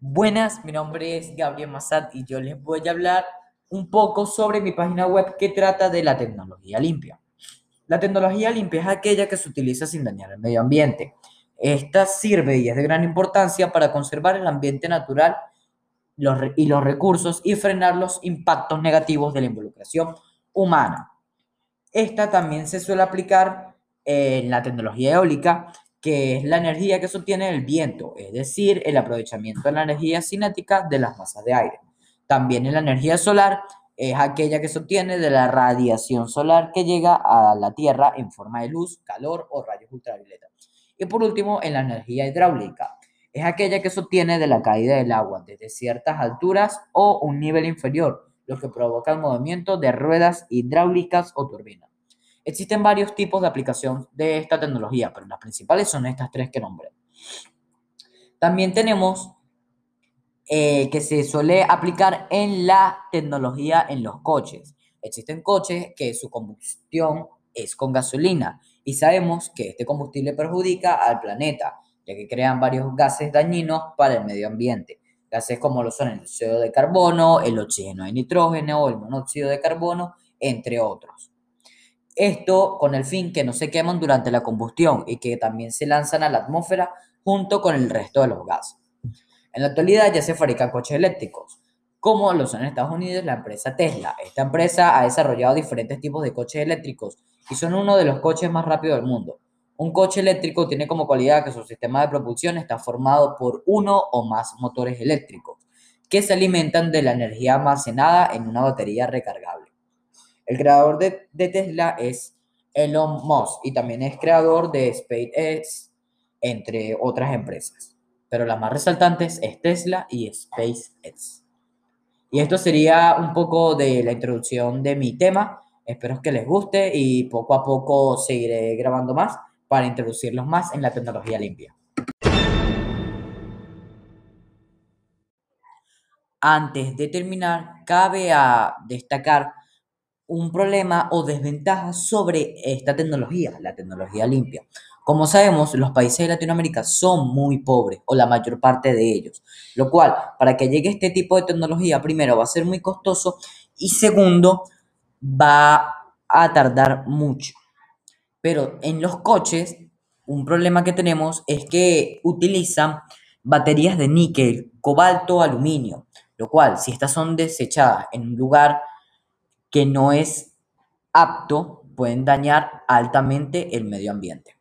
Buenas, mi nombre es Gabriel Massad y yo les voy a hablar un poco sobre mi página web que trata de la tecnología limpia. La tecnología limpia es aquella que se utiliza sin dañar el medio ambiente. Esta sirve y es de gran importancia para conservar el ambiente natural y los recursos y frenar los impactos negativos de la involucración humana. Esta también se suele aplicar en la tecnología eólica que es la energía que sostiene el viento, es decir, el aprovechamiento de la energía cinética de las masas de aire. También en la energía solar es aquella que se obtiene de la radiación solar que llega a la Tierra en forma de luz, calor o rayos ultravioleta. Y por último, en la energía hidráulica, es aquella que se obtiene de la caída del agua desde ciertas alturas o un nivel inferior, lo que provoca el movimiento de ruedas hidráulicas o turbinas. Existen varios tipos de aplicación de esta tecnología, pero las principales son estas tres que nombré. También tenemos eh, que se suele aplicar en la tecnología en los coches. Existen coches que su combustión es con gasolina y sabemos que este combustible perjudica al planeta, ya que crean varios gases dañinos para el medio ambiente. Gases como lo son el dióxido de carbono, el oxígeno de nitrógeno el monóxido de carbono, entre otros. Esto con el fin que no se queman durante la combustión y que también se lanzan a la atmósfera junto con el resto de los gases. En la actualidad ya se fabrican coches eléctricos, como lo son en Estados Unidos la empresa Tesla. Esta empresa ha desarrollado diferentes tipos de coches eléctricos y son uno de los coches más rápidos del mundo. Un coche eléctrico tiene como cualidad que su sistema de propulsión está formado por uno o más motores eléctricos que se alimentan de la energía almacenada en una batería recargable. El creador de, Tesla es Elon Musk y también es creador de SpaceX, entre otras empresas. Pero las más resaltantes es Tesla y SpaceX. Y esto sería un poco de la introducción de mi tema. Espero que les guste y poco a poco seguiré grabando más para introducirlos más en la tecnología limpia. Antes de terminar, cabe destacar un problema o desventaja sobre esta tecnología, la tecnología limpia. Como sabemos, los países de Latinoamérica son muy pobres, o la mayor parte de ellos, lo cual, para que llegue este tipo de tecnología, primero va a ser muy costoso y segundo, va a tardar mucho. Pero en los coches, un problema que tenemos es que utilizan baterías de níquel, cobalto, aluminio, lo cual, si estas son desechadas en un lugar que no es apto pueden dañar altamente el medio ambiente.